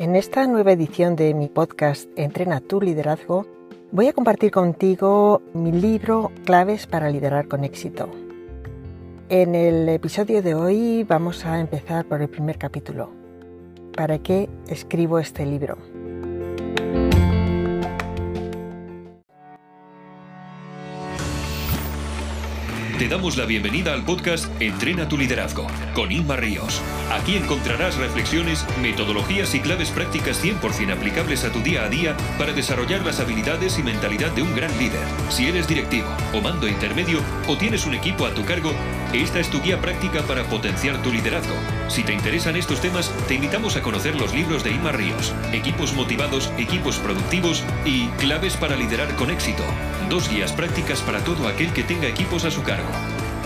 En esta nueva edición de mi podcast Entrena tu liderazgo, voy a compartir contigo mi libro Claves para liderar con éxito. En el episodio de hoy vamos a empezar por el primer capítulo. ¿Para qué escribo este libro? Te damos la bienvenida al podcast Entrena tu liderazgo con Inma Ríos. Aquí encontrarás reflexiones, metodologías y claves prácticas 100% aplicables a tu día a día para desarrollar las habilidades y mentalidad de un gran líder. Si eres directivo o mando intermedio o tienes un equipo a tu cargo, esta es tu guía práctica para potenciar tu liderazgo. Si te interesan estos temas, te invitamos a conocer los libros de Inma Ríos, Equipos motivados, equipos productivos y Claves para liderar con éxito. Dos guías prácticas para todo aquel que tenga equipos a su cargo.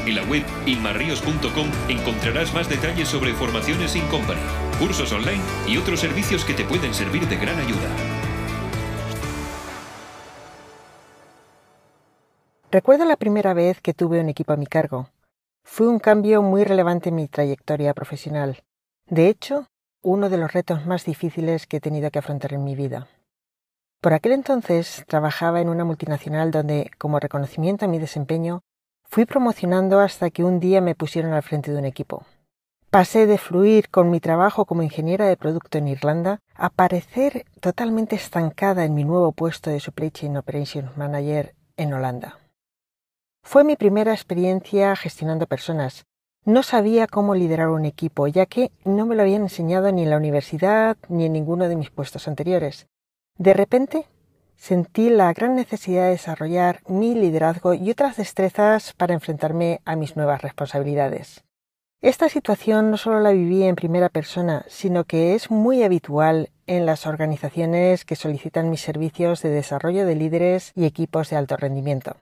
En la web inmarrios.com encontrarás más detalles sobre formaciones in company, cursos online y otros servicios que te pueden servir de gran ayuda. Recuerdo la primera vez que tuve un equipo a mi cargo. Fue un cambio muy relevante en mi trayectoria profesional. De hecho, uno de los retos más difíciles que he tenido que afrontar en mi vida. Por aquel entonces trabajaba en una multinacional donde, como reconocimiento a mi desempeño, Fui promocionando hasta que un día me pusieron al frente de un equipo. Pasé de fluir con mi trabajo como ingeniera de producto en Irlanda a parecer totalmente estancada en mi nuevo puesto de Supply Chain Operations Manager en Holanda. Fue mi primera experiencia gestionando personas. No sabía cómo liderar un equipo, ya que no me lo habían enseñado ni en la universidad ni en ninguno de mis puestos anteriores. De repente sentí la gran necesidad de desarrollar mi liderazgo y otras destrezas para enfrentarme a mis nuevas responsabilidades. Esta situación no solo la viví en primera persona, sino que es muy habitual en las organizaciones que solicitan mis servicios de desarrollo de líderes y equipos de alto rendimiento.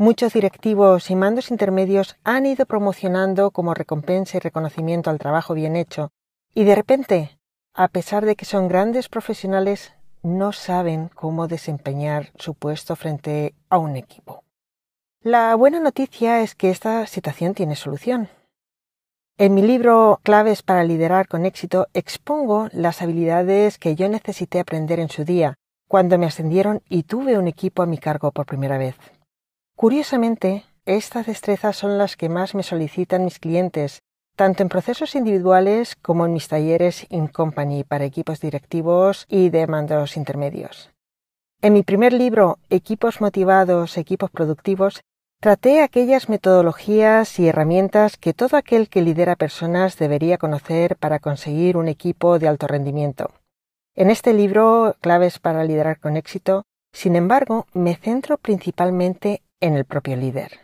Muchos directivos y mandos intermedios han ido promocionando como recompensa y reconocimiento al trabajo bien hecho, y de repente, a pesar de que son grandes profesionales, no saben cómo desempeñar su puesto frente a un equipo. La buena noticia es que esta situación tiene solución. En mi libro Claves para liderar con éxito expongo las habilidades que yo necesité aprender en su día, cuando me ascendieron y tuve un equipo a mi cargo por primera vez. Curiosamente, estas destrezas son las que más me solicitan mis clientes tanto en procesos individuales como en mis talleres in company para equipos directivos y de mandos intermedios. En mi primer libro, Equipos motivados, equipos productivos, traté aquellas metodologías y herramientas que todo aquel que lidera personas debería conocer para conseguir un equipo de alto rendimiento. En este libro, Claves para liderar con éxito, sin embargo, me centro principalmente en el propio líder.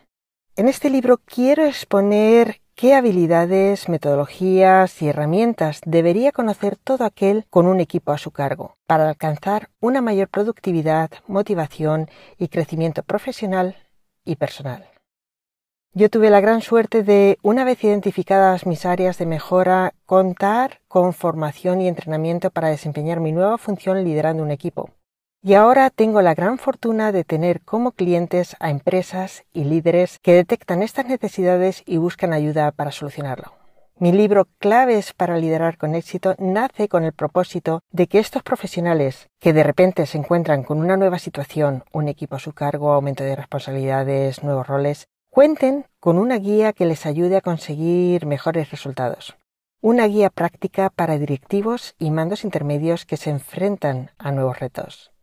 En este libro quiero exponer ¿Qué habilidades, metodologías y herramientas debería conocer todo aquel con un equipo a su cargo para alcanzar una mayor productividad, motivación y crecimiento profesional y personal? Yo tuve la gran suerte de, una vez identificadas mis áreas de mejora, contar con formación y entrenamiento para desempeñar mi nueva función liderando un equipo. Y ahora tengo la gran fortuna de tener como clientes a empresas y líderes que detectan estas necesidades y buscan ayuda para solucionarlo. Mi libro Claves para liderar con éxito nace con el propósito de que estos profesionales que de repente se encuentran con una nueva situación, un equipo a su cargo, aumento de responsabilidades, nuevos roles, cuenten con una guía que les ayude a conseguir mejores resultados. Una guía práctica para directivos y mandos intermedios que se enfrentan a nuevos retos.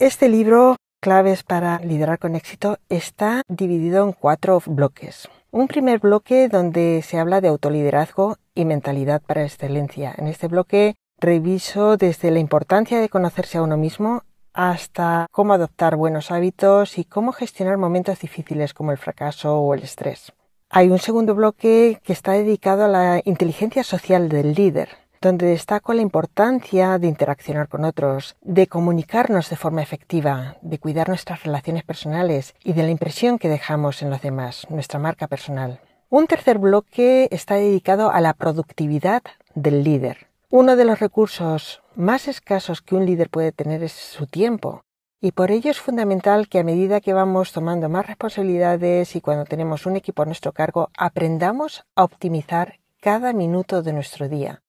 Este libro, Claves para liderar con éxito, está dividido en cuatro bloques. Un primer bloque donde se habla de autoliderazgo y mentalidad para excelencia. En este bloque reviso desde la importancia de conocerse a uno mismo hasta cómo adoptar buenos hábitos y cómo gestionar momentos difíciles como el fracaso o el estrés. Hay un segundo bloque que está dedicado a la inteligencia social del líder donde destaco la importancia de interaccionar con otros, de comunicarnos de forma efectiva, de cuidar nuestras relaciones personales y de la impresión que dejamos en los demás, nuestra marca personal. Un tercer bloque está dedicado a la productividad del líder. Uno de los recursos más escasos que un líder puede tener es su tiempo, y por ello es fundamental que a medida que vamos tomando más responsabilidades y cuando tenemos un equipo a nuestro cargo, aprendamos a optimizar cada minuto de nuestro día,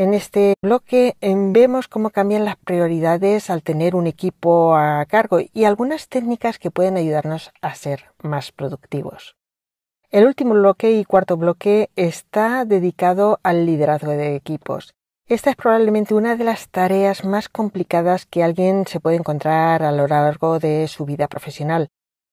En este bloque em, vemos cómo cambian las prioridades al tener un equipo a cargo y algunas técnicas que pueden ayudarnos a ser más productivos. El último bloque y cuarto bloque está dedicado al liderazgo de equipos. Esta es probablemente una de las tareas más complicadas que alguien se puede encontrar a lo largo de su vida profesional.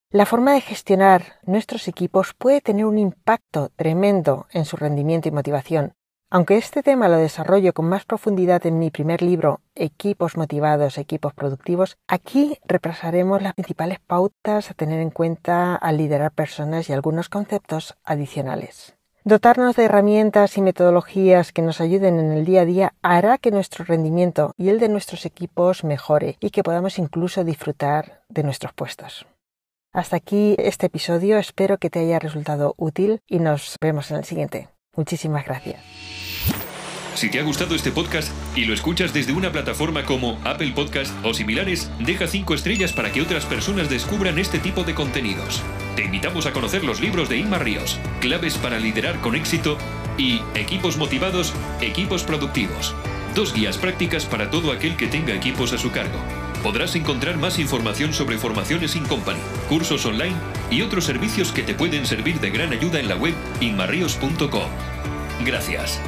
La forma de gestionar nuestros equipos puede tener un impacto tremendo en su rendimiento y motivación. Aunque este tema lo desarrollo con más profundidad en mi primer libro, Equipos motivados, equipos productivos, aquí repasaremos las principales pautas a tener en cuenta al liderar personas y algunos conceptos adicionales. Dotarnos de herramientas y metodologías que nos ayuden en el día a día hará que nuestro rendimiento y el de nuestros equipos mejore y que podamos incluso disfrutar de nuestros puestos. Hasta aquí este episodio, espero que te haya resultado útil y nos vemos en el siguiente. Muchísimas gracias. Si te ha gustado este podcast y lo escuchas desde una plataforma como Apple Podcast o similares, deja 5 estrellas para que otras personas descubran este tipo de contenidos. Te invitamos a conocer los libros de Inma Ríos, Claves para liderar con éxito y Equipos motivados, equipos productivos. Dos guías prácticas para todo aquel que tenga equipos a su cargo. Podrás encontrar más información sobre formaciones in company, cursos online y otros servicios que te pueden servir de gran ayuda en la web inmarrios.com. Gracias.